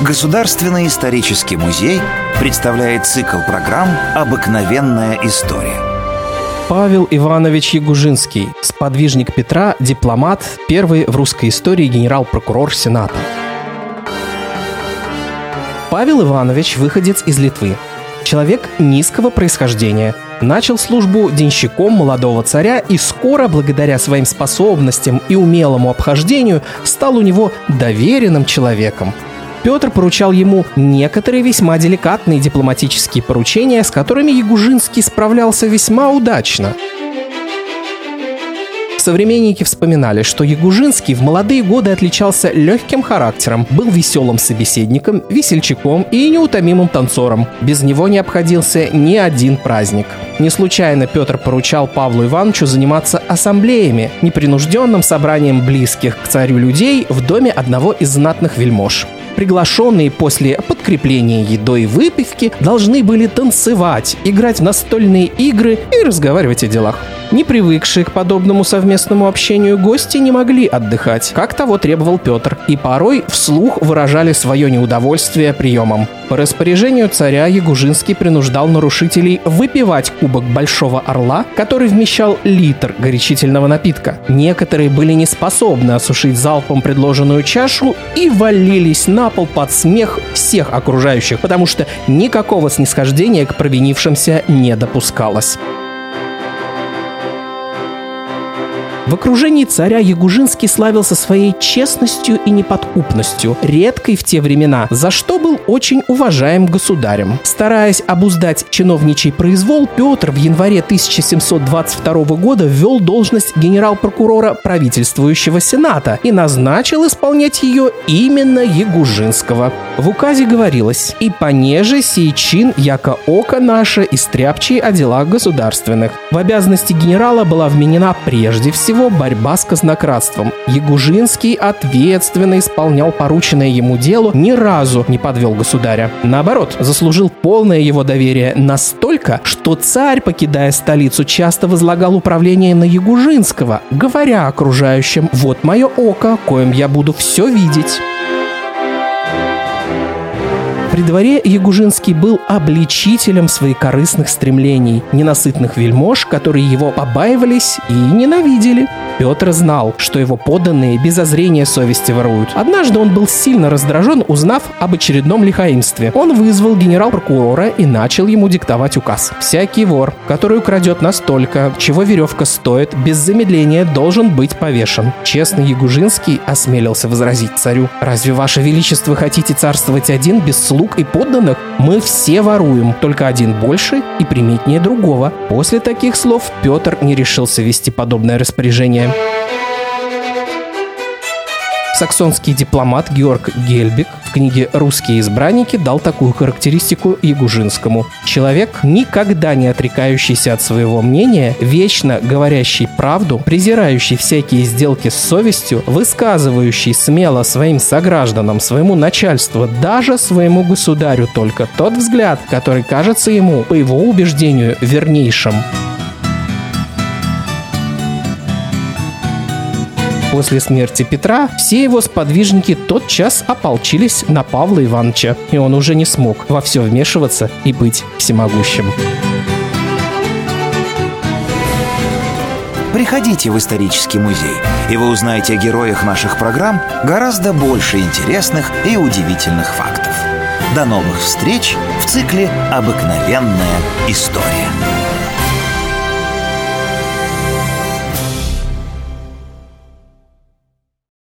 Государственный исторический музей представляет цикл программ «Обыкновенная история». Павел Иванович Ягужинский, сподвижник Петра, дипломат, первый в русской истории генерал-прокурор Сената. Павел Иванович – выходец из Литвы. Человек низкого происхождения. Начал службу денщиком молодого царя и скоро, благодаря своим способностям и умелому обхождению, стал у него доверенным человеком. Петр поручал ему некоторые весьма деликатные дипломатические поручения, с которыми Ягужинский справлялся весьма удачно – Современники вспоминали, что Ягужинский в молодые годы отличался легким характером, был веселым собеседником, весельчаком и неутомимым танцором. Без него не обходился ни один праздник. Не случайно Петр поручал Павлу Ивановичу заниматься ассамблеями, непринужденным собранием близких к царю людей в доме одного из знатных вельмож приглашенные после подкрепления едой и выпивки должны были танцевать, играть в настольные игры и разговаривать о делах. Не привыкшие к подобному совместному общению гости не могли отдыхать, как того требовал Петр, и порой вслух выражали свое неудовольствие приемом. По распоряжению царя Ягужинский принуждал нарушителей выпивать кубок Большого Орла, который вмещал литр горячительного напитка. Некоторые были не способны осушить залпом предложенную чашу и валились на пол под смех всех окружающих, потому что никакого снисхождения к провинившимся не допускалось. В окружении царя Ягужинский славился своей честностью и неподкупностью, редкой в те времена, за что был очень уважаем государем. Стараясь обуздать чиновничий произвол, Петр в январе 1722 года ввел должность генерал-прокурора правительствующего Сената и назначил исполнять ее именно Ягужинского. В указе говорилось «И понеже сей чин, яко око наше, и стряпчие о делах государственных». В обязанности генерала была вменена прежде всего всего борьба с казнократством. Ягужинский ответственно исполнял порученное ему дело, ни разу не подвел государя. Наоборот, заслужил полное его доверие настолько, что царь, покидая столицу, часто возлагал управление на Ягужинского, говоря окружающим «Вот мое око, коим я буду все видеть». При дворе Ягужинский был обличителем своих корыстных стремлений, ненасытных вельмож, которые его побаивались и ненавидели. Петр знал, что его подданные без озрения совести воруют. Однажды он был сильно раздражен, узнав об очередном лихаимстве. Он вызвал генерал-прокурора и начал ему диктовать указ. Всякий вор, который украдет настолько, чего веревка стоит, без замедления должен быть повешен. Честный Ягужинский осмелился возразить царю. «Разве, ваше величество, хотите царствовать один, без слуг и подданных? Мы все воруем, только один больше и приметнее другого». После таких слов Петр не решился вести подобное распоряжение. Саксонский дипломат Георг Гельбик в книге «Русские избранники» дал такую характеристику Ягужинскому. Человек, никогда не отрекающийся от своего мнения, вечно говорящий правду, презирающий всякие сделки с совестью, высказывающий смело своим согражданам, своему начальству, даже своему государю только тот взгляд, который кажется ему, по его убеждению, вернейшим. После смерти Петра все его сподвижники тотчас ополчились на Павла Ивановича, и он уже не смог во все вмешиваться и быть всемогущим. Приходите в исторический музей, и вы узнаете о героях наших программ гораздо больше интересных и удивительных фактов. До новых встреч в цикле «Обыкновенная история».